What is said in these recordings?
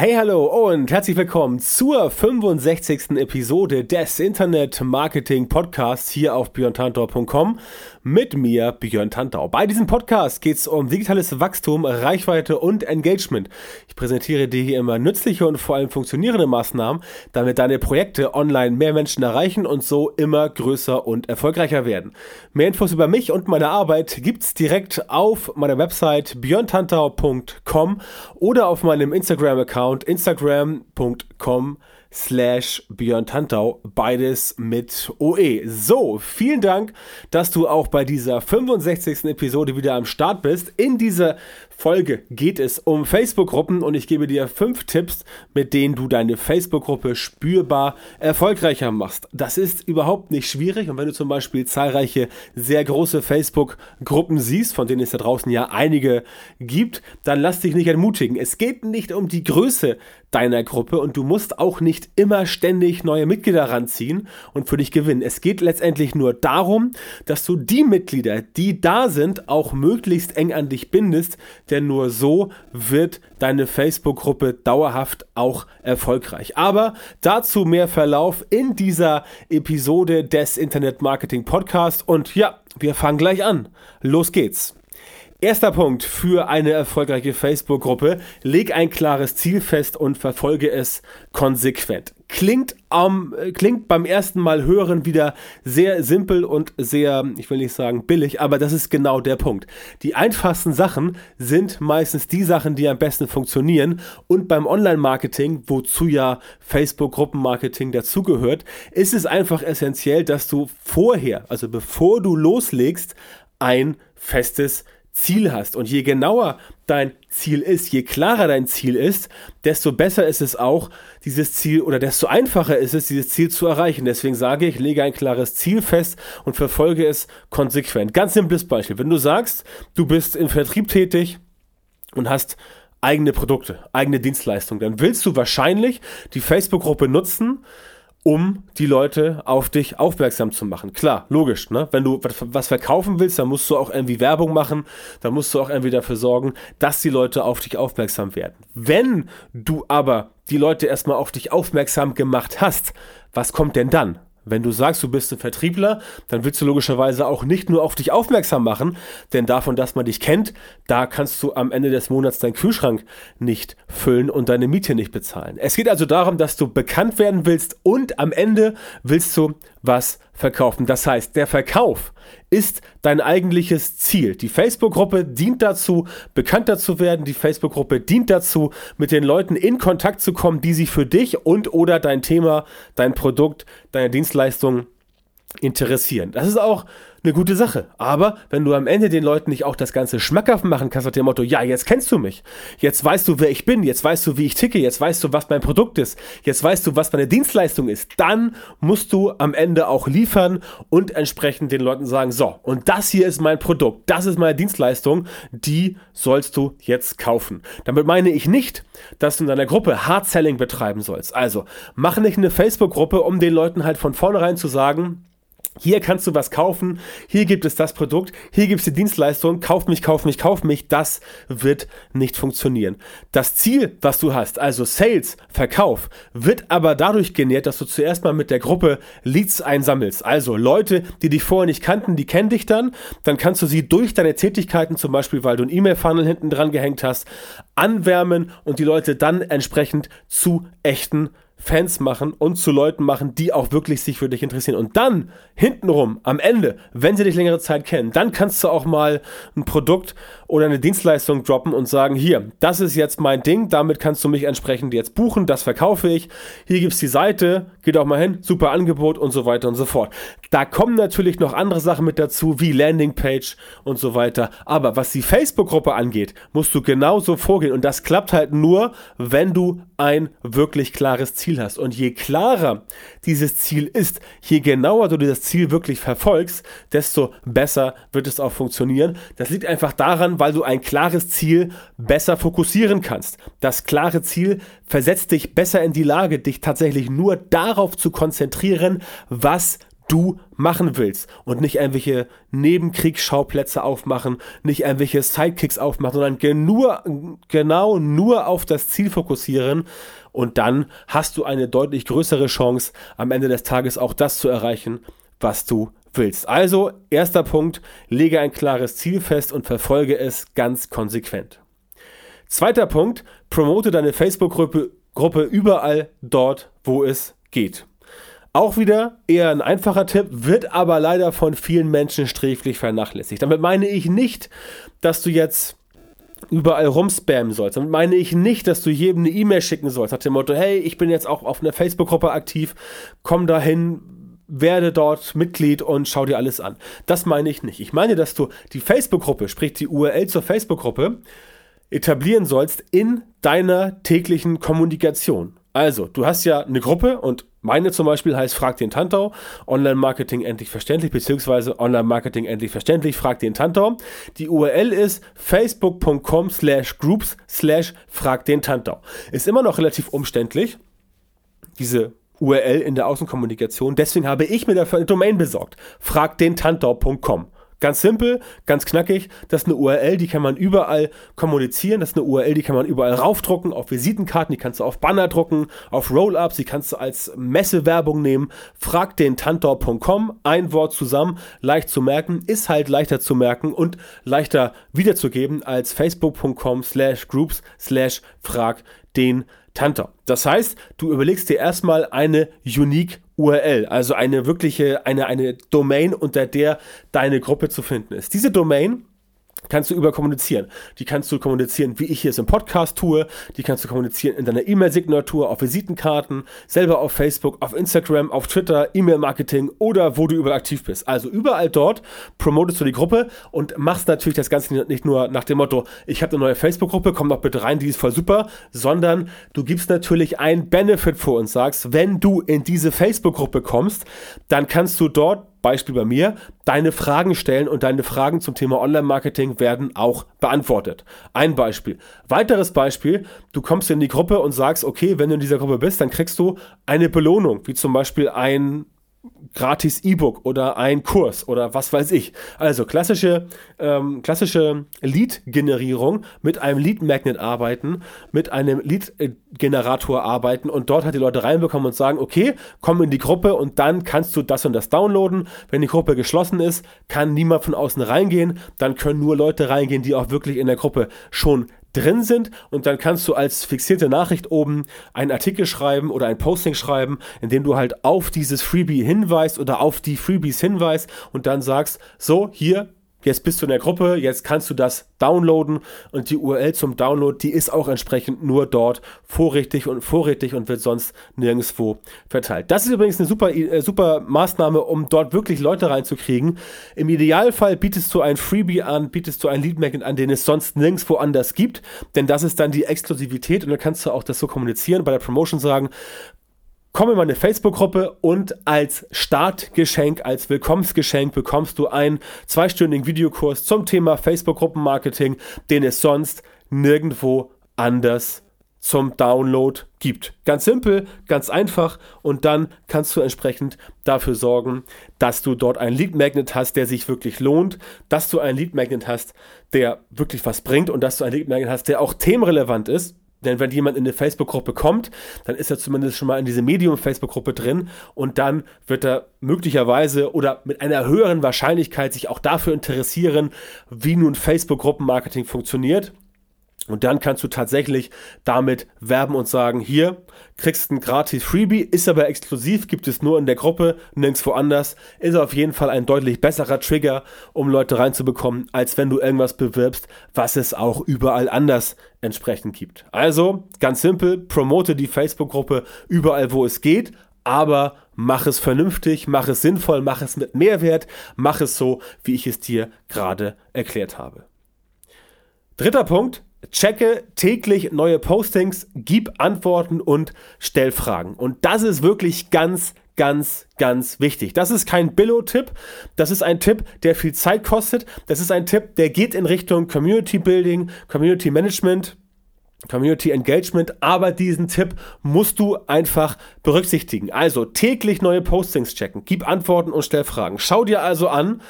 Hey, hallo und herzlich willkommen zur 65. Episode des Internet Marketing Podcasts hier auf björntantor.com mit mir, Björn Tantau. Bei diesem Podcast geht es um digitales Wachstum, Reichweite und Engagement. Ich präsentiere dir hier immer nützliche und vor allem funktionierende Maßnahmen, damit deine Projekte online mehr Menschen erreichen und so immer größer und erfolgreicher werden. Mehr Infos über mich und meine Arbeit gibt's direkt auf meiner Website björntantau.com oder auf meinem Instagram-Account Account instagram.com slash Björn Tantau, beides mit OE. So, vielen Dank, dass du auch bei dieser 65. Episode wieder am Start bist. In dieser Folge geht es um Facebook-Gruppen und ich gebe dir fünf Tipps, mit denen du deine Facebook-Gruppe spürbar erfolgreicher machst. Das ist überhaupt nicht schwierig und wenn du zum Beispiel zahlreiche sehr große Facebook-Gruppen siehst, von denen es da draußen ja einige gibt, dann lass dich nicht entmutigen. Es geht nicht um die Größe deiner Gruppe und du musst auch nicht immer ständig neue Mitglieder ranziehen und für dich gewinnen. Es geht letztendlich nur darum, dass du die Mitglieder, die da sind, auch möglichst eng an dich bindest, denn nur so wird deine Facebook-Gruppe dauerhaft auch erfolgreich. Aber dazu mehr Verlauf in dieser Episode des Internet Marketing Podcast und ja, wir fangen gleich an. Los geht's. Erster Punkt für eine erfolgreiche Facebook-Gruppe. Leg ein klares Ziel fest und verfolge es konsequent. Klingt, um, klingt beim ersten Mal hören wieder sehr simpel und sehr, ich will nicht sagen billig, aber das ist genau der Punkt. Die einfachsten Sachen sind meistens die Sachen, die am besten funktionieren und beim Online-Marketing, wozu ja Facebook-Gruppenmarketing dazugehört, ist es einfach essentiell, dass du vorher, also bevor du loslegst, ein festes Ziel hast. Und je genauer dein Ziel ist, je klarer dein Ziel ist, desto besser ist es auch, dieses Ziel oder desto einfacher ist es, dieses Ziel zu erreichen. Deswegen sage ich, lege ein klares Ziel fest und verfolge es konsequent. Ganz simples Beispiel. Wenn du sagst, du bist im Vertrieb tätig und hast eigene Produkte, eigene Dienstleistungen, dann willst du wahrscheinlich die Facebook-Gruppe nutzen, um die Leute auf dich aufmerksam zu machen. Klar, logisch, ne? Wenn du was verkaufen willst, dann musst du auch irgendwie Werbung machen, dann musst du auch irgendwie dafür sorgen, dass die Leute auf dich aufmerksam werden. Wenn du aber die Leute erstmal auf dich aufmerksam gemacht hast, was kommt denn dann? Wenn du sagst, du bist ein Vertriebler, dann willst du logischerweise auch nicht nur auf dich aufmerksam machen, denn davon, dass man dich kennt, da kannst du am Ende des Monats deinen Kühlschrank nicht füllen und deine Miete nicht bezahlen. Es geht also darum, dass du bekannt werden willst und am Ende willst du was verkaufen. Das heißt, der Verkauf ist dein eigentliches Ziel. Die Facebook-Gruppe dient dazu, bekannter zu werden. Die Facebook-Gruppe dient dazu, mit den Leuten in Kontakt zu kommen, die sich für dich und oder dein Thema, dein Produkt, deine Dienstleistung interessieren. Das ist auch eine gute Sache. Aber wenn du am Ende den Leuten nicht auch das Ganze schmackhaft machen kannst, nach dem Motto, ja, jetzt kennst du mich, jetzt weißt du, wer ich bin, jetzt weißt du, wie ich ticke, jetzt weißt du, was mein Produkt ist, jetzt weißt du, was meine Dienstleistung ist, dann musst du am Ende auch liefern und entsprechend den Leuten sagen, so, und das hier ist mein Produkt, das ist meine Dienstleistung, die sollst du jetzt kaufen. Damit meine ich nicht, dass du in deiner Gruppe Hard Selling betreiben sollst. Also, mach nicht eine Facebook-Gruppe, um den Leuten halt von vornherein zu sagen, hier kannst du was kaufen, hier gibt es das Produkt, hier gibt es die Dienstleistung, kauf mich, kauf mich, kauf mich, das wird nicht funktionieren. Das Ziel, was du hast, also Sales, Verkauf, wird aber dadurch genährt, dass du zuerst mal mit der Gruppe Leads einsammelst. Also Leute, die dich vorher nicht kannten, die kennen dich dann, dann kannst du sie durch deine Tätigkeiten, zum Beispiel weil du einen E-Mail-Funnel hinten dran gehängt hast, anwärmen und die Leute dann entsprechend zu echten Fans machen und zu Leuten machen, die auch wirklich sich für dich interessieren. Und dann, hintenrum, am Ende, wenn sie dich längere Zeit kennen, dann kannst du auch mal ein Produkt oder eine Dienstleistung droppen und sagen, hier, das ist jetzt mein Ding, damit kannst du mich entsprechend jetzt buchen, das verkaufe ich. Hier gibt es die Seite, geht auch mal hin, super Angebot und so weiter und so fort. Da kommen natürlich noch andere Sachen mit dazu, wie Landingpage und so weiter. Aber was die Facebook-Gruppe angeht, musst du genauso vorgehen. Und das klappt halt nur, wenn du ein wirklich klares Ziel Ziel hast. Und je klarer dieses Ziel ist, je genauer du dieses Ziel wirklich verfolgst, desto besser wird es auch funktionieren. Das liegt einfach daran, weil du ein klares Ziel besser fokussieren kannst. Das klare Ziel versetzt dich besser in die Lage, dich tatsächlich nur darauf zu konzentrieren, was du machen willst und nicht irgendwelche Nebenkriegsschauplätze aufmachen, nicht irgendwelche Sidekicks aufmachen, sondern nur, genau nur auf das Ziel fokussieren und dann hast du eine deutlich größere Chance, am Ende des Tages auch das zu erreichen, was du willst. Also, erster Punkt, lege ein klares Ziel fest und verfolge es ganz konsequent. Zweiter Punkt, promote deine Facebook-Gruppe Gruppe überall dort, wo es geht. Auch wieder eher ein einfacher Tipp, wird aber leider von vielen Menschen sträflich vernachlässigt. Damit meine ich nicht, dass du jetzt überall rumspammen sollst. Damit meine ich nicht, dass du jedem eine E-Mail schicken sollst, nach dem Motto, hey, ich bin jetzt auch auf einer Facebook-Gruppe aktiv, komm dahin, werde dort Mitglied und schau dir alles an. Das meine ich nicht. Ich meine, dass du die Facebook-Gruppe, sprich die URL zur Facebook-Gruppe, etablieren sollst in deiner täglichen Kommunikation. Also, du hast ja eine Gruppe und meine zum Beispiel heißt Frag den Tantau, Online-Marketing endlich verständlich, beziehungsweise Online-Marketing endlich verständlich, Frag den Tantau. Die URL ist facebook.com slash groups slash Frag den Tantau. Ist immer noch relativ umständlich, diese URL in der Außenkommunikation. Deswegen habe ich mir dafür eine Domain besorgt. fragdentantau.com. Ganz simpel, ganz knackig. Das ist eine URL, die kann man überall kommunizieren. Das ist eine URL, die kann man überall raufdrucken, auf Visitenkarten, die kannst du auf Banner drucken, auf Roll-Ups, die kannst du als Messewerbung nehmen. Frag den Tantor.com, ein Wort zusammen, leicht zu merken, ist halt leichter zu merken und leichter wiederzugeben als facebook.com slash groups slash frag den Tantor. Das heißt, du überlegst dir erstmal eine unique URL, also eine wirkliche, eine, eine Domain, unter der deine Gruppe zu finden ist. Diese Domain kannst du überkommunizieren. Die kannst du kommunizieren, wie ich hier es im Podcast tue. Die kannst du kommunizieren in deiner E-Mail-Signatur, auf Visitenkarten, selber auf Facebook, auf Instagram, auf Twitter, E-Mail-Marketing oder wo du überall aktiv bist. Also überall dort promotest du die Gruppe und machst natürlich das Ganze nicht nur nach dem Motto, ich habe eine neue Facebook-Gruppe, komm doch bitte rein, die ist voll super, sondern du gibst natürlich einen Benefit vor und sagst, wenn du in diese Facebook-Gruppe kommst, dann kannst du dort Beispiel bei mir, deine Fragen stellen und deine Fragen zum Thema Online-Marketing werden auch beantwortet. Ein Beispiel. Weiteres Beispiel, du kommst in die Gruppe und sagst, okay, wenn du in dieser Gruppe bist, dann kriegst du eine Belohnung, wie zum Beispiel ein gratis E-Book oder ein Kurs oder was weiß ich. Also klassische, ähm, klassische Lead-Generierung mit einem Lead-Magnet arbeiten, mit einem Lead-Generator arbeiten und dort halt die Leute reinbekommen und sagen, okay, komm in die Gruppe und dann kannst du das und das downloaden. Wenn die Gruppe geschlossen ist, kann niemand von außen reingehen. Dann können nur Leute reingehen, die auch wirklich in der Gruppe schon drin sind und dann kannst du als fixierte Nachricht oben einen Artikel schreiben oder ein Posting schreiben, in dem du halt auf dieses Freebie hinweist oder auf die Freebies hinweist und dann sagst, so, hier, Jetzt bist du in der Gruppe, jetzt kannst du das downloaden und die URL zum Download, die ist auch entsprechend nur dort vorrätig und vorrätig und wird sonst nirgendwo verteilt. Das ist übrigens eine super, äh, super Maßnahme, um dort wirklich Leute reinzukriegen. Im Idealfall bietest du ein Freebie an, bietest du ein Lead Magnet an, den es sonst nirgendwo anders gibt, denn das ist dann die Exklusivität und dann kannst du auch das so kommunizieren, bei der Promotion sagen, komm in meine Facebook-Gruppe und als Startgeschenk, als Willkommensgeschenk bekommst du einen zweistündigen Videokurs zum Thema Facebook-Gruppenmarketing, den es sonst nirgendwo anders zum Download gibt. Ganz simpel, ganz einfach und dann kannst du entsprechend dafür sorgen, dass du dort einen Lead Magnet hast, der sich wirklich lohnt, dass du einen Lead Magnet hast, der wirklich was bringt und dass du einen Lead Magnet hast, der auch themenrelevant ist denn wenn jemand in eine Facebook-Gruppe kommt, dann ist er zumindest schon mal in diese Medium-Facebook-Gruppe drin und dann wird er möglicherweise oder mit einer höheren Wahrscheinlichkeit sich auch dafür interessieren, wie nun Facebook-Gruppenmarketing funktioniert und dann kannst du tatsächlich damit werben und sagen, hier kriegst ein gratis Freebie, ist aber exklusiv, gibt es nur in der Gruppe, nirgends woanders. Ist auf jeden Fall ein deutlich besserer Trigger, um Leute reinzubekommen, als wenn du irgendwas bewirbst, was es auch überall anders entsprechend gibt. Also, ganz simpel, promote die Facebook-Gruppe überall, wo es geht, aber mach es vernünftig, mach es sinnvoll, mach es mit Mehrwert, mach es so, wie ich es dir gerade erklärt habe. Dritter Punkt, checke täglich neue Postings, gib Antworten und stell Fragen. Und das ist wirklich ganz, ganz, ganz wichtig. Das ist kein Billo-Tipp. Das ist ein Tipp, der viel Zeit kostet. Das ist ein Tipp, der geht in Richtung Community Building, Community Management. Community Engagement, aber diesen Tipp musst du einfach berücksichtigen. Also täglich neue Postings checken, gib Antworten und stell Fragen. Schau dir also an,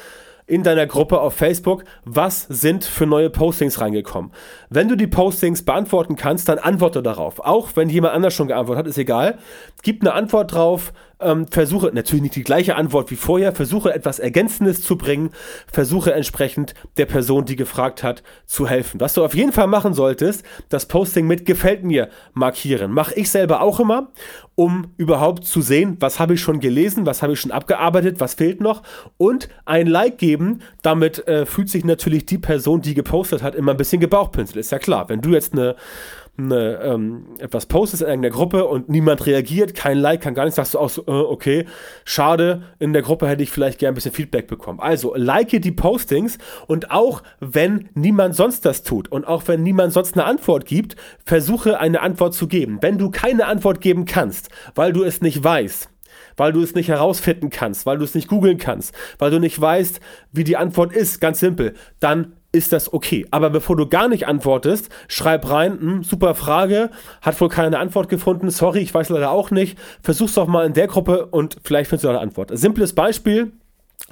in deiner Gruppe auf Facebook, was sind für neue Postings reingekommen. Wenn du die Postings beantworten kannst, dann antworte darauf. Auch wenn jemand anders schon geantwortet hat, ist egal. Gib eine Antwort drauf, ähm, versuche natürlich nicht die gleiche Antwort wie vorher, versuche etwas Ergänzendes zu bringen, versuche entsprechend der Person, die gefragt hat, zu helfen. Was du auf jeden Fall machen solltest, das Posting mit gefällt mir markieren. Mache ich selber auch immer, um überhaupt zu sehen, was habe ich schon gelesen, was habe ich schon abgearbeitet, was fehlt noch und ein Like geben. Damit äh, fühlt sich natürlich die Person, die gepostet hat, immer ein bisschen gebauchpinselt. Ist ja klar. Wenn du jetzt eine eine, ähm, etwas postest in irgendeiner Gruppe und niemand reagiert, kein Like, kann gar nichts, sagst du auch so, äh, okay, schade, in der Gruppe hätte ich vielleicht gern ein bisschen Feedback bekommen. Also, like die Postings und auch wenn niemand sonst das tut und auch wenn niemand sonst eine Antwort gibt, versuche eine Antwort zu geben. Wenn du keine Antwort geben kannst, weil du es nicht weißt, weil du es nicht herausfinden kannst, weil du es nicht googeln kannst, weil du nicht weißt, wie die Antwort ist, ganz simpel, dann ist das okay. Aber bevor du gar nicht antwortest, schreib rein, hm, super Frage, hat wohl keine Antwort gefunden, sorry, ich weiß leider auch nicht. Versuch's doch mal in der Gruppe und vielleicht findest du eine Antwort. Simples Beispiel,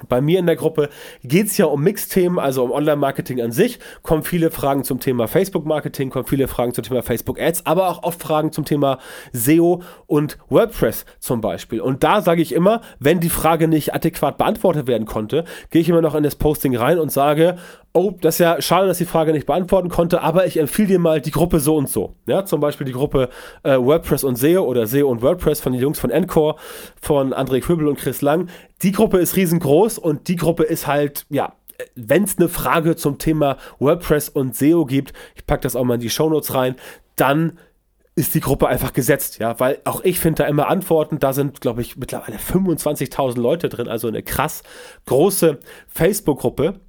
bei mir in der Gruppe geht es ja um Mixthemen, also um Online-Marketing an sich. Kommen viele Fragen zum Thema Facebook-Marketing, kommen viele Fragen zum Thema Facebook-Ads, aber auch oft Fragen zum Thema SEO und WordPress zum Beispiel. Und da sage ich immer, wenn die Frage nicht adäquat beantwortet werden konnte, gehe ich immer noch in das Posting rein und sage, oh, das ist ja schade, dass die Frage nicht beantworten konnte, aber ich empfehle dir mal die Gruppe so und so. Ja, zum Beispiel die Gruppe äh, WordPress und SEO oder SEO und WordPress von den Jungs von Encore, von André Kübel und Chris Lang. Die Gruppe ist riesengroß und die Gruppe ist halt, ja, wenn es eine Frage zum Thema WordPress und SEO gibt, ich packe das auch mal in die Shownotes rein, dann ist die Gruppe einfach gesetzt, ja, weil auch ich finde da immer Antworten, da sind, glaube ich, mittlerweile 25.000 Leute drin, also eine krass große Facebook-Gruppe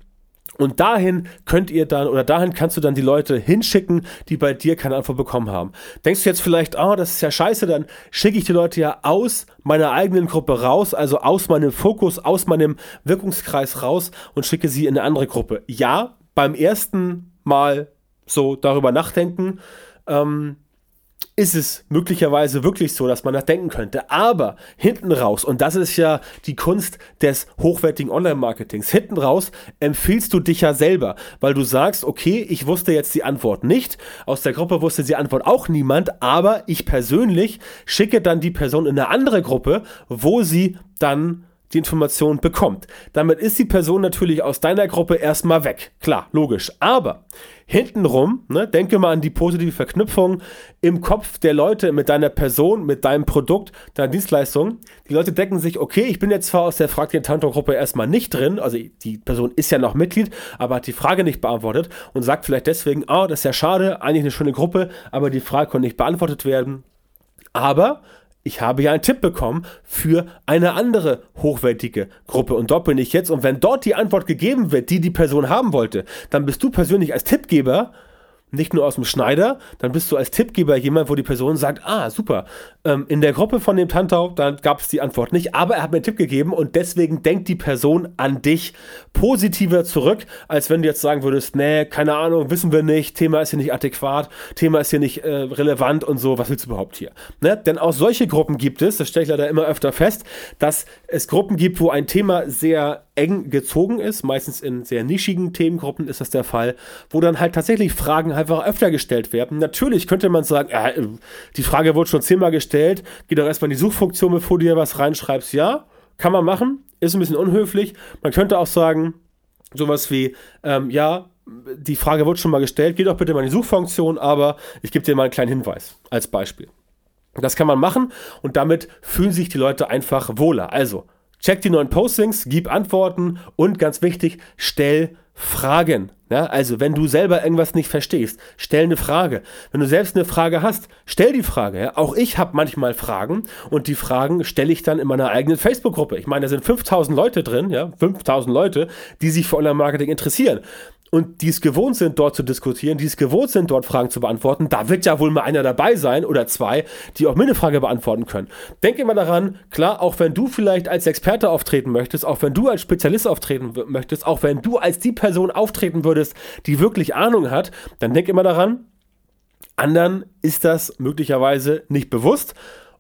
und dahin könnt ihr dann, oder dahin kannst du dann die Leute hinschicken, die bei dir keine Antwort bekommen haben. Denkst du jetzt vielleicht, oh, das ist ja scheiße, dann schicke ich die Leute ja aus meiner eigenen Gruppe raus, also aus meinem Fokus, aus meinem Wirkungskreis raus und schicke sie in eine andere Gruppe. Ja, beim ersten Mal so darüber nachdenken, ähm, ist es möglicherweise wirklich so, dass man das denken könnte. Aber hinten raus, und das ist ja die Kunst des hochwertigen Online-Marketings, hinten raus empfiehlst du dich ja selber, weil du sagst, okay, ich wusste jetzt die Antwort nicht, aus der Gruppe wusste die Antwort auch niemand, aber ich persönlich schicke dann die Person in eine andere Gruppe, wo sie dann die Information bekommt. Damit ist die Person natürlich aus deiner Gruppe erstmal weg. Klar, logisch. Aber hintenrum, ne, denke mal an die positive Verknüpfung im Kopf der Leute mit deiner Person, mit deinem Produkt, deiner Dienstleistung. Die Leute denken sich, okay, ich bin jetzt zwar aus der Frag den Tantor-Gruppe erstmal nicht drin, also die Person ist ja noch Mitglied, aber hat die Frage nicht beantwortet und sagt vielleicht deswegen, oh, das ist ja schade, eigentlich eine schöne Gruppe, aber die Frage konnte nicht beantwortet werden. Aber ich habe ja einen Tipp bekommen für eine andere hochwertige Gruppe. Und dort bin ich jetzt. Und wenn dort die Antwort gegeben wird, die die Person haben wollte, dann bist du persönlich als Tippgeber nicht nur aus dem Schneider, dann bist du als Tippgeber jemand, wo die Person sagt, ah, super, ähm, in der Gruppe von dem Tantau, da gab es die Antwort nicht, aber er hat mir einen Tipp gegeben und deswegen denkt die Person an dich positiver zurück, als wenn du jetzt sagen würdest, nee, keine Ahnung, wissen wir nicht, Thema ist hier nicht adäquat, Thema ist hier nicht äh, relevant und so, was willst du überhaupt hier? Ne? Denn auch solche Gruppen gibt es, das stelle ich leider immer öfter fest, dass es Gruppen gibt, wo ein Thema sehr eng gezogen ist, meistens in sehr nischigen Themengruppen ist das der Fall, wo dann halt tatsächlich Fragen einfach öfter gestellt werden. Natürlich könnte man sagen, äh, die Frage wurde schon zehnmal gestellt, geh doch erstmal in die Suchfunktion, bevor du dir was reinschreibst. Ja, kann man machen, ist ein bisschen unhöflich. Man könnte auch sagen, sowas wie, ähm, ja, die Frage wurde schon mal gestellt, geh doch bitte mal in die Suchfunktion, aber ich gebe dir mal einen kleinen Hinweis als Beispiel. Das kann man machen und damit fühlen sich die Leute einfach wohler. Also, check die neuen Postings, gib Antworten und ganz wichtig, stell Fragen. Ja, also wenn du selber irgendwas nicht verstehst, stell eine Frage. Wenn du selbst eine Frage hast, stell die Frage. Ja. Auch ich habe manchmal Fragen und die Fragen stelle ich dann in meiner eigenen Facebook-Gruppe. Ich meine, da sind 5000 Leute drin, ja, 5000 Leute, die sich für Online-Marketing interessieren. Und die es gewohnt sind, dort zu diskutieren, die es gewohnt sind, dort Fragen zu beantworten, da wird ja wohl mal einer dabei sein oder zwei, die auch mir eine Frage beantworten können. Denk immer daran, klar, auch wenn du vielleicht als Experte auftreten möchtest, auch wenn du als Spezialist auftreten möchtest, auch wenn du als die Person auftreten würdest, die wirklich Ahnung hat, dann denk immer daran, anderen ist das möglicherweise nicht bewusst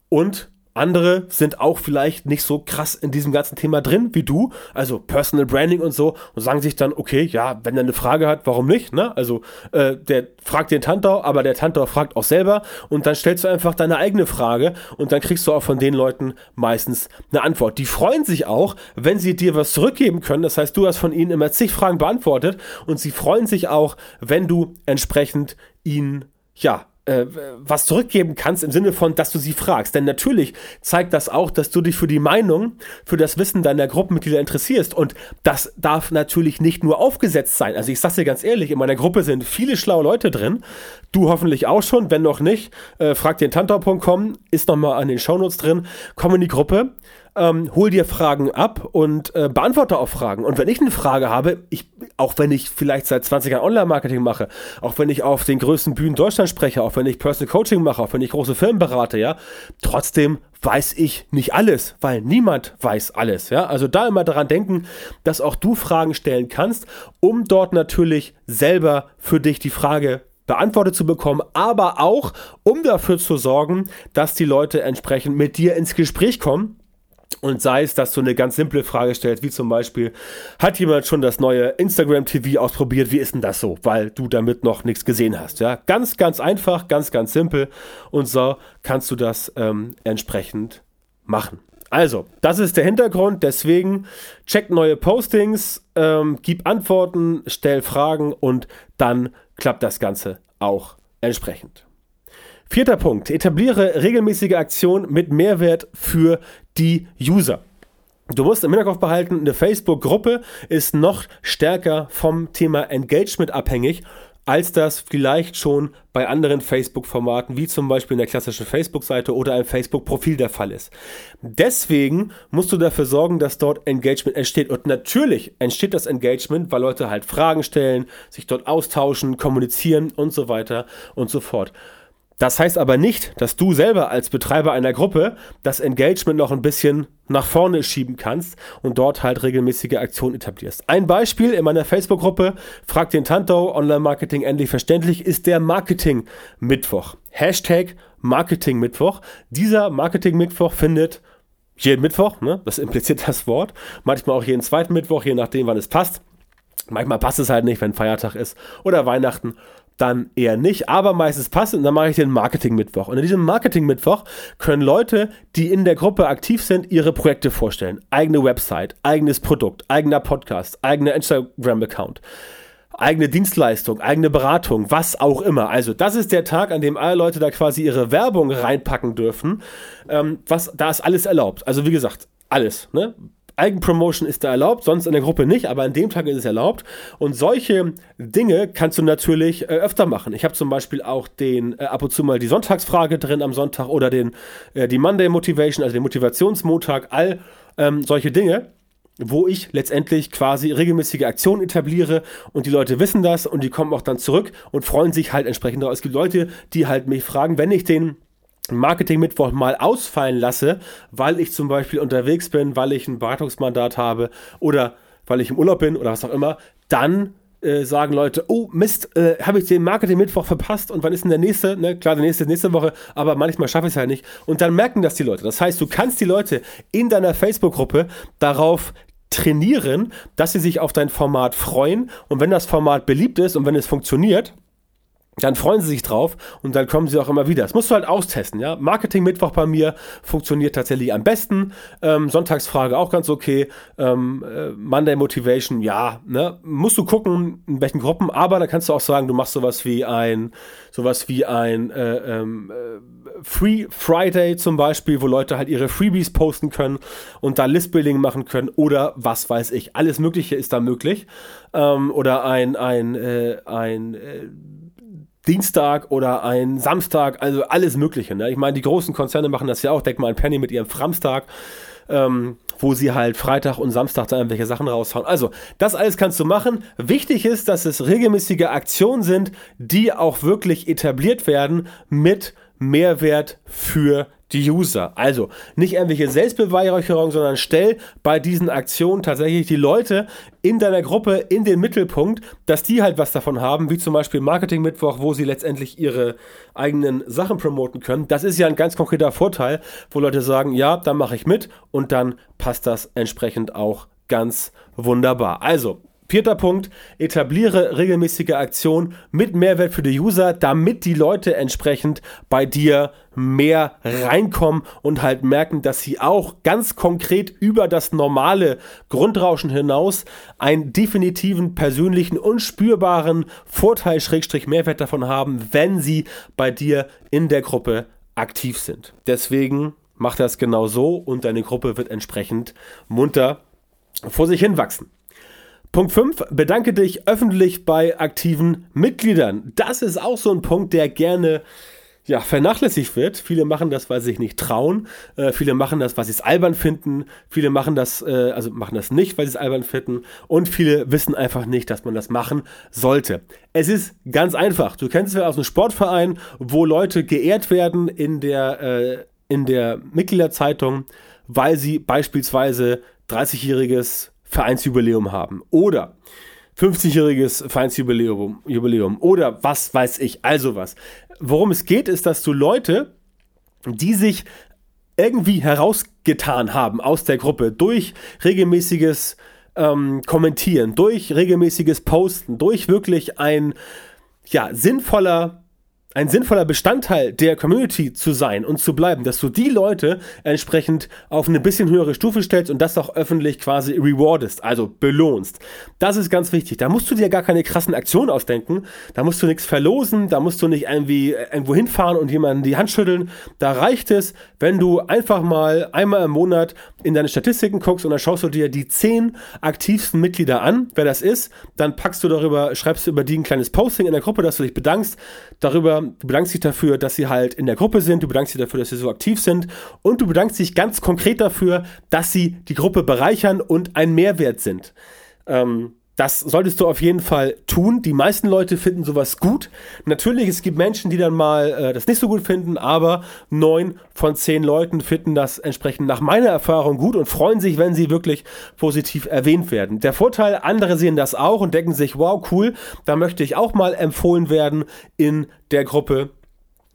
und andere sind auch vielleicht nicht so krass in diesem ganzen Thema drin wie du, also Personal Branding und so, und sagen sich dann, okay, ja, wenn er eine Frage hat, warum nicht? Ne? Also äh, der fragt den Tantau, aber der Tantau fragt auch selber und dann stellst du einfach deine eigene Frage und dann kriegst du auch von den Leuten meistens eine Antwort. Die freuen sich auch, wenn sie dir was zurückgeben können. Das heißt, du hast von ihnen immer zig Fragen beantwortet und sie freuen sich auch, wenn du entsprechend ihnen ja, äh, was zurückgeben kannst im Sinne von, dass du sie fragst. Denn natürlich zeigt das auch, dass du dich für die Meinung, für das Wissen deiner Gruppenmitglieder interessierst. Und das darf natürlich nicht nur aufgesetzt sein. Also ich sag's dir ganz ehrlich, in meiner Gruppe sind viele schlaue Leute drin. Du hoffentlich auch schon. Wenn noch nicht, äh, frag den Tantor.com, ist nochmal an den Shownotes drin. Komm in die Gruppe ähm, hol dir Fragen ab und äh, beantworte auch Fragen. Und wenn ich eine Frage habe, ich, auch wenn ich vielleicht seit 20 Jahren Online-Marketing mache, auch wenn ich auf den größten Bühnen Deutschland spreche, auch wenn ich Personal Coaching mache, auch wenn ich große Firmen berate, ja, trotzdem weiß ich nicht alles, weil niemand weiß alles, ja. Also da immer daran denken, dass auch du Fragen stellen kannst, um dort natürlich selber für dich die Frage beantwortet zu bekommen, aber auch um dafür zu sorgen, dass die Leute entsprechend mit dir ins Gespräch kommen und sei es, dass du eine ganz simple Frage stellst, wie zum Beispiel, hat jemand schon das neue Instagram TV ausprobiert? Wie ist denn das so? Weil du damit noch nichts gesehen hast. Ja, ganz, ganz einfach, ganz, ganz simpel. Und so kannst du das ähm, entsprechend machen. Also, das ist der Hintergrund. Deswegen check neue Postings, ähm, gib Antworten, stell Fragen und dann klappt das Ganze auch entsprechend. Vierter Punkt. Etabliere regelmäßige Aktionen mit Mehrwert für die User. Du musst im Hinterkopf behalten, eine Facebook-Gruppe ist noch stärker vom Thema Engagement abhängig, als das vielleicht schon bei anderen Facebook-Formaten, wie zum Beispiel in der klassischen Facebook-Seite oder einem Facebook-Profil der Fall ist. Deswegen musst du dafür sorgen, dass dort Engagement entsteht. Und natürlich entsteht das Engagement, weil Leute halt Fragen stellen, sich dort austauschen, kommunizieren und so weiter und so fort. Das heißt aber nicht, dass du selber als Betreiber einer Gruppe das Engagement noch ein bisschen nach vorne schieben kannst und dort halt regelmäßige Aktionen etablierst. Ein Beispiel in meiner Facebook-Gruppe, frag den Tanto, Online-Marketing endlich verständlich, ist der Marketing-Mittwoch. Hashtag Marketing-Mittwoch. Dieser Marketing-Mittwoch findet jeden Mittwoch, ne? das impliziert das Wort, manchmal auch jeden zweiten Mittwoch, je nachdem, wann es passt. Manchmal passt es halt nicht, wenn Feiertag ist oder Weihnachten dann eher nicht, aber meistens passt und dann mache ich den Marketing-Mittwoch. Und in diesem Marketing-Mittwoch können Leute, die in der Gruppe aktiv sind, ihre Projekte vorstellen. Eigene Website, eigenes Produkt, eigener Podcast, eigener Instagram-Account, eigene Dienstleistung, eigene Beratung, was auch immer. Also das ist der Tag, an dem alle Leute da quasi ihre Werbung reinpacken dürfen. Ähm, was, da ist alles erlaubt. Also wie gesagt, alles. Ne? Eigenpromotion ist da erlaubt, sonst in der Gruppe nicht, aber an dem Tag ist es erlaubt. Und solche Dinge kannst du natürlich äh, öfter machen. Ich habe zum Beispiel auch den äh, ab und zu mal die Sonntagsfrage drin am Sonntag oder den äh, die Monday Motivation, also den Motivationsmontag, all ähm, solche Dinge wo ich letztendlich quasi regelmäßige Aktionen etabliere und die Leute wissen das und die kommen auch dann zurück und freuen sich halt entsprechend. Es gibt Leute, die halt mich fragen, wenn ich den Marketing-Mittwoch mal ausfallen lasse, weil ich zum Beispiel unterwegs bin, weil ich ein Beratungsmandat habe oder weil ich im Urlaub bin oder was auch immer, dann äh, sagen Leute, oh Mist, äh, habe ich den Marketing-Mittwoch verpasst und wann ist denn der nächste? Ne, klar, der nächste ist nächste Woche, aber manchmal schaffe ich es halt nicht. Und dann merken das die Leute. Das heißt, du kannst die Leute in deiner Facebook-Gruppe darauf trainieren, dass sie sich auf dein Format freuen und wenn das Format beliebt ist und wenn es funktioniert, dann freuen sie sich drauf und dann kommen sie auch immer wieder. Das musst du halt austesten, ja. Marketing Mittwoch bei mir funktioniert tatsächlich am besten. Ähm, Sonntagsfrage auch ganz okay. Ähm, äh, Monday Motivation, ja, ne. Musst du gucken, in welchen Gruppen, aber dann kannst du auch sagen, du machst sowas wie ein, sowas wie ein äh, ähm, äh, Free Friday zum Beispiel, wo Leute halt ihre Freebies posten können und da Listbuilding machen können oder was weiß ich. Alles Mögliche ist da möglich. Ähm, oder ein, ein, äh, ein äh, Dienstag oder ein Samstag, also alles Mögliche. Ne? Ich meine, die großen Konzerne machen das ja auch. Denk mal an Penny mit ihrem Framstag. Ähm, wo sie halt Freitag und Samstag da irgendwelche Sachen raushauen. Also, das alles kannst du machen. Wichtig ist, dass es regelmäßige Aktionen sind, die auch wirklich etabliert werden mit Mehrwert für die User. Also nicht irgendwelche Selbstbeweihräucherung, sondern stell bei diesen Aktionen tatsächlich die Leute in deiner Gruppe in den Mittelpunkt, dass die halt was davon haben, wie zum Beispiel Marketing Mittwoch, wo sie letztendlich ihre eigenen Sachen promoten können. Das ist ja ein ganz konkreter Vorteil, wo Leute sagen, ja, dann mache ich mit und dann passt das entsprechend auch ganz wunderbar. Also Vierter Punkt, etabliere regelmäßige Aktionen mit Mehrwert für die User, damit die Leute entsprechend bei dir mehr reinkommen und halt merken, dass sie auch ganz konkret über das normale Grundrauschen hinaus einen definitiven, persönlichen und spürbaren Vorteil, Schrägstrich Mehrwert davon haben, wenn sie bei dir in der Gruppe aktiv sind. Deswegen mach das genau so und deine Gruppe wird entsprechend munter vor sich hin wachsen. Punkt 5, bedanke dich öffentlich bei aktiven Mitgliedern. Das ist auch so ein Punkt, der gerne ja, vernachlässigt wird. Viele machen das, weil sie sich nicht trauen. Äh, viele machen das, weil sie es albern finden. Viele machen das, äh, also machen das nicht, weil sie es albern finden. Und viele wissen einfach nicht, dass man das machen sollte. Es ist ganz einfach. Du kennst es ja aus einem Sportverein, wo Leute geehrt werden in der, äh, in der Mitgliederzeitung, weil sie beispielsweise 30-jähriges Vereinsjubiläum haben oder 50-jähriges Vereinsjubiläum Jubiläum, oder was weiß ich, also was. Worum es geht, ist, dass du Leute, die sich irgendwie herausgetan haben aus der Gruppe durch regelmäßiges ähm, Kommentieren, durch regelmäßiges Posten, durch wirklich ein ja, sinnvoller ein sinnvoller Bestandteil der Community zu sein und zu bleiben, dass du die Leute entsprechend auf eine bisschen höhere Stufe stellst und das auch öffentlich quasi rewardest, also belohnst. Das ist ganz wichtig. Da musst du dir gar keine krassen Aktionen ausdenken, da musst du nichts verlosen, da musst du nicht irgendwie irgendwo hinfahren und jemanden die Hand schütteln. Da reicht es, wenn du einfach mal einmal im Monat in deine Statistiken guckst und dann schaust du dir die zehn aktivsten Mitglieder an, wer das ist, dann packst du darüber, schreibst du über die ein kleines Posting in der Gruppe, dass du dich bedankst darüber, du bedankst dich dafür, dass sie halt in der Gruppe sind, du bedankst dich dafür, dass sie so aktiv sind und du bedankst dich ganz konkret dafür, dass sie die Gruppe bereichern und ein Mehrwert sind. Ähm, das solltest du auf jeden Fall tun. Die meisten Leute finden sowas gut. Natürlich, es gibt Menschen, die dann mal äh, das nicht so gut finden, aber neun von zehn Leuten finden das entsprechend nach meiner Erfahrung gut und freuen sich, wenn sie wirklich positiv erwähnt werden. Der Vorteil, andere sehen das auch und denken sich, wow, cool, da möchte ich auch mal empfohlen werden in der Gruppe.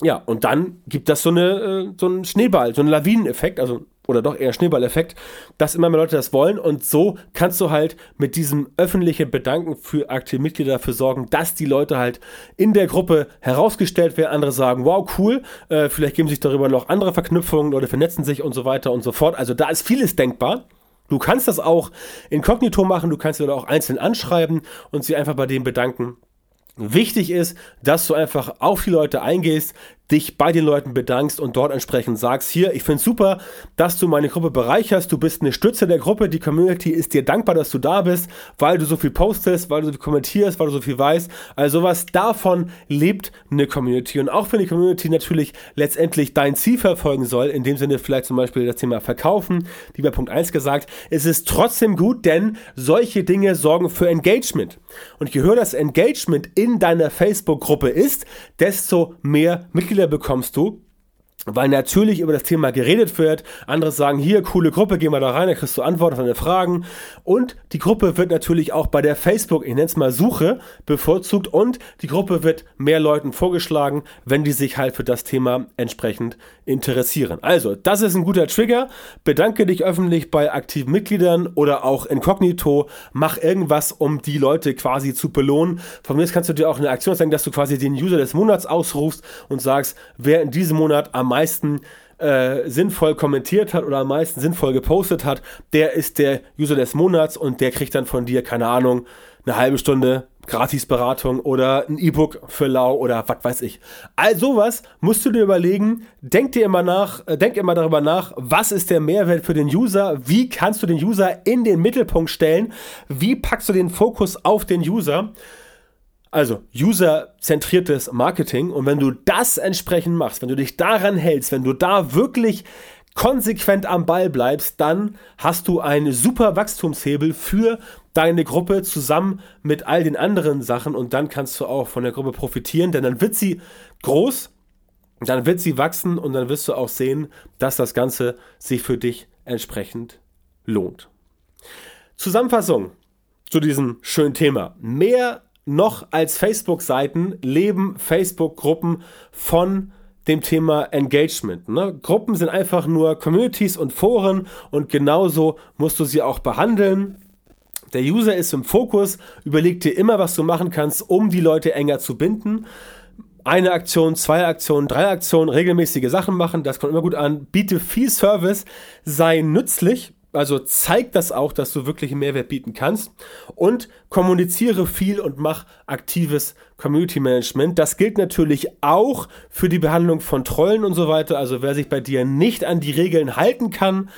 Ja, und dann gibt das so, eine, äh, so einen Schneeball, so einen Lawineneffekt, also oder doch eher Schneeballeffekt, dass immer mehr Leute das wollen und so kannst du halt mit diesem öffentlichen Bedanken für aktive Mitglieder dafür sorgen, dass die Leute halt in der Gruppe herausgestellt werden, andere sagen, wow, cool, äh, vielleicht geben sich darüber noch andere Verknüpfungen, Leute vernetzen sich und so weiter und so fort. Also da ist vieles denkbar. Du kannst das auch inkognito machen, du kannst oder auch einzeln anschreiben und sie einfach bei dem bedanken. Wichtig ist, dass du einfach auf die Leute eingehst, dich bei den Leuten bedankst und dort entsprechend sagst, hier, ich finde es super, dass du meine Gruppe bereicherst, du bist eine Stütze der Gruppe, die Community ist dir dankbar, dass du da bist, weil du so viel postest, weil du so viel kommentierst, weil du so viel weißt. Also sowas davon lebt eine Community. Und auch wenn die Community natürlich letztendlich dein Ziel verfolgen soll, in dem Sinne vielleicht zum Beispiel das Thema Verkaufen, wie bei Punkt 1 gesagt, ist es trotzdem gut, denn solche Dinge sorgen für Engagement. Und je höher das Engagement in deiner Facebook-Gruppe ist, desto mehr Mitglieder Mitglieder bekommst du, weil natürlich über das Thema geredet wird. Andere sagen, hier, coole Gruppe, geh mal da rein, da kriegst du Antworten auf deine Fragen. Und die Gruppe wird natürlich auch bei der Facebook, ich nenne es mal Suche, bevorzugt und die Gruppe wird mehr Leuten vorgeschlagen, wenn die sich halt für das Thema entsprechend interessieren. Also, das ist ein guter Trigger. Bedanke dich öffentlich bei aktiven Mitgliedern oder auch inkognito. Mach irgendwas, um die Leute quasi zu belohnen. Von mir kannst du dir auch eine Aktion sagen, dass du quasi den User des Monats ausrufst und sagst, wer in diesem Monat am meisten äh, sinnvoll kommentiert hat oder am meisten sinnvoll gepostet hat, der ist der User des Monats und der kriegt dann von dir, keine Ahnung, eine halbe Stunde Gratisberatung oder ein E-Book für lau oder was weiß ich. All sowas musst du dir überlegen. Denk dir immer nach, äh, denk immer darüber nach, was ist der Mehrwert für den User? Wie kannst du den User in den Mittelpunkt stellen? Wie packst du den Fokus auf den User? Also userzentriertes Marketing und wenn du das entsprechend machst, wenn du dich daran hältst, wenn du da wirklich konsequent am Ball bleibst, dann hast du einen super Wachstumshebel für deine Gruppe zusammen mit all den anderen Sachen und dann kannst du auch von der Gruppe profitieren, denn dann wird sie groß, dann wird sie wachsen und dann wirst du auch sehen, dass das Ganze sich für dich entsprechend lohnt. Zusammenfassung zu diesem schönen Thema. Mehr noch als Facebook-Seiten leben Facebook-Gruppen von dem Thema Engagement. Ne? Gruppen sind einfach nur Communities und Foren und genauso musst du sie auch behandeln. Der User ist im Fokus, überleg dir immer, was du machen kannst, um die Leute enger zu binden. Eine Aktion, zwei Aktionen, drei Aktionen, regelmäßige Sachen machen, das kommt immer gut an. Biete viel Service, sei nützlich, also zeig das auch, dass du wirklich einen Mehrwert bieten kannst und kommuniziere viel und mach aktives Community Management. Das gilt natürlich auch für die Behandlung von Trollen und so weiter. Also wer sich bei dir nicht an die Regeln halten kann,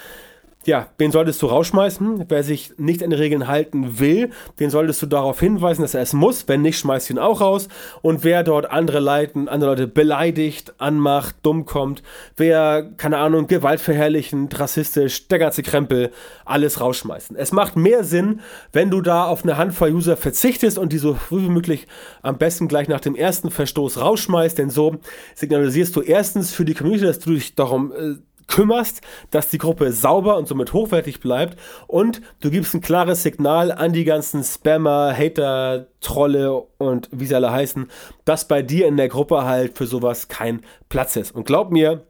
ja, den solltest du rausschmeißen. Wer sich nicht an die Regeln halten will, den solltest du darauf hinweisen, dass er es muss. Wenn nicht, schmeißt ihn auch raus. Und wer dort andere Leuten, andere Leute beleidigt, anmacht, dumm kommt, wer, keine Ahnung, gewaltverherrlichend, rassistisch, der ganze Krempel, alles rausschmeißen. Es macht mehr Sinn, wenn du da auf eine Handvoll User verzichtest und die so früh wie möglich am besten gleich nach dem ersten Verstoß rausschmeißt, denn so signalisierst du erstens für die Community, dass du dich darum äh, kümmerst, dass die Gruppe sauber und somit hochwertig bleibt und du gibst ein klares Signal an die ganzen Spammer, Hater, Trolle und wie sie alle heißen, dass bei dir in der Gruppe halt für sowas kein Platz ist. Und glaub mir,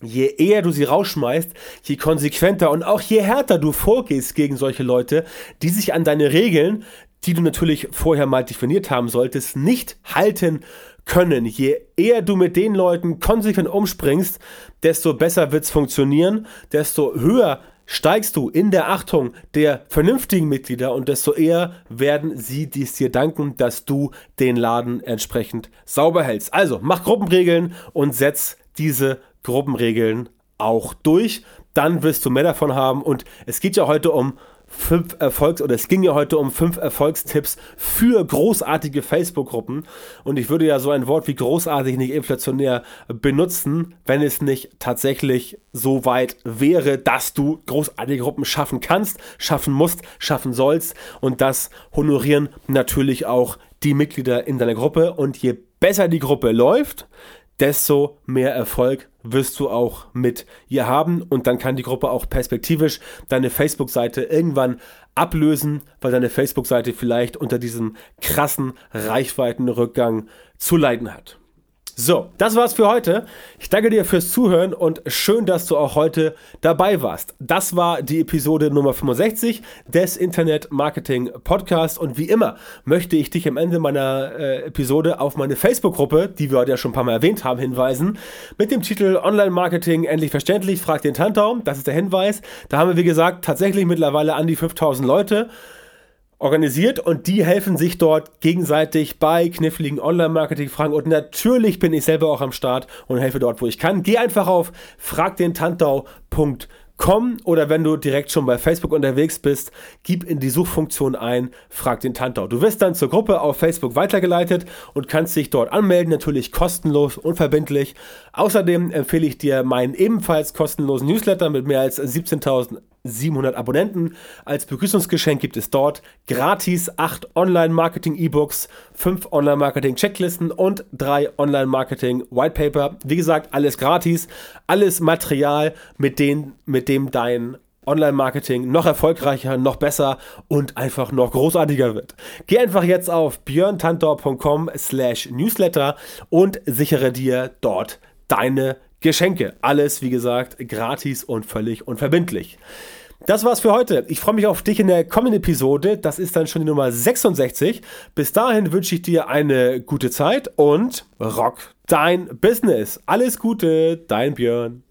je eher du sie rausschmeißt, je konsequenter und auch je härter du vorgehst gegen solche Leute, die sich an deine Regeln, die du natürlich vorher mal definiert haben solltest, nicht halten können. Je eher du mit den Leuten konsequent umspringst, desto besser wird es funktionieren, desto höher steigst du in der Achtung der vernünftigen Mitglieder und desto eher werden sie dies dir danken, dass du den Laden entsprechend sauber hältst. Also mach Gruppenregeln und setz diese Gruppenregeln auch durch. Dann wirst du mehr davon haben und es geht ja heute um fünf Erfolgs- oder es ging ja heute um fünf Erfolgstipps für großartige Facebook-Gruppen. Und ich würde ja so ein Wort wie großartig nicht inflationär benutzen, wenn es nicht tatsächlich so weit wäre, dass du großartige Gruppen schaffen kannst, schaffen musst, schaffen sollst. Und das honorieren natürlich auch die Mitglieder in deiner Gruppe. Und je besser die Gruppe läuft, desto mehr Erfolg wirst du auch mit ihr haben und dann kann die Gruppe auch perspektivisch deine Facebook-Seite irgendwann ablösen, weil deine Facebook-Seite vielleicht unter diesem krassen Reichweitenrückgang zu leiden hat. So, das war's für heute. Ich danke dir fürs Zuhören und schön, dass du auch heute dabei warst. Das war die Episode Nummer 65 des Internet Marketing Podcast und wie immer möchte ich dich am Ende meiner äh, Episode auf meine Facebook-Gruppe, die wir heute ja schon ein paar Mal erwähnt haben, hinweisen, mit dem Titel Online Marketing endlich verständlich, frag den Tantau. Das ist der Hinweis. Da haben wir, wie gesagt, tatsächlich mittlerweile an die 5000 Leute organisiert und die helfen sich dort gegenseitig bei kniffligen Online-Marketing-Fragen und natürlich bin ich selber auch am Start und helfe dort, wo ich kann. Geh einfach auf fragdentantau.com oder wenn du direkt schon bei Facebook unterwegs bist, gib in die Suchfunktion ein, frag den Tantau. Du wirst dann zur Gruppe auf Facebook weitergeleitet und kannst dich dort anmelden, natürlich kostenlos, unverbindlich. Außerdem empfehle ich dir meinen ebenfalls kostenlosen Newsletter mit mehr als 17.700 Abonnenten. Als Begrüßungsgeschenk gibt es dort gratis 8 Online-Marketing-E-Books, 5 Online-Marketing-Checklisten und 3 Online-Marketing-Whitepaper. Wie gesagt, alles gratis, alles Material, mit, denen, mit dem dein Online-Marketing noch erfolgreicher, noch besser und einfach noch großartiger wird. Geh einfach jetzt auf björntantor.com slash newsletter und sichere dir dort deine Geschenke. Alles, wie gesagt, gratis und völlig unverbindlich. Das war's für heute. Ich freue mich auf dich in der kommenden Episode. Das ist dann schon die Nummer 66. Bis dahin wünsche ich dir eine gute Zeit und rock dein Business. Alles Gute, dein Björn.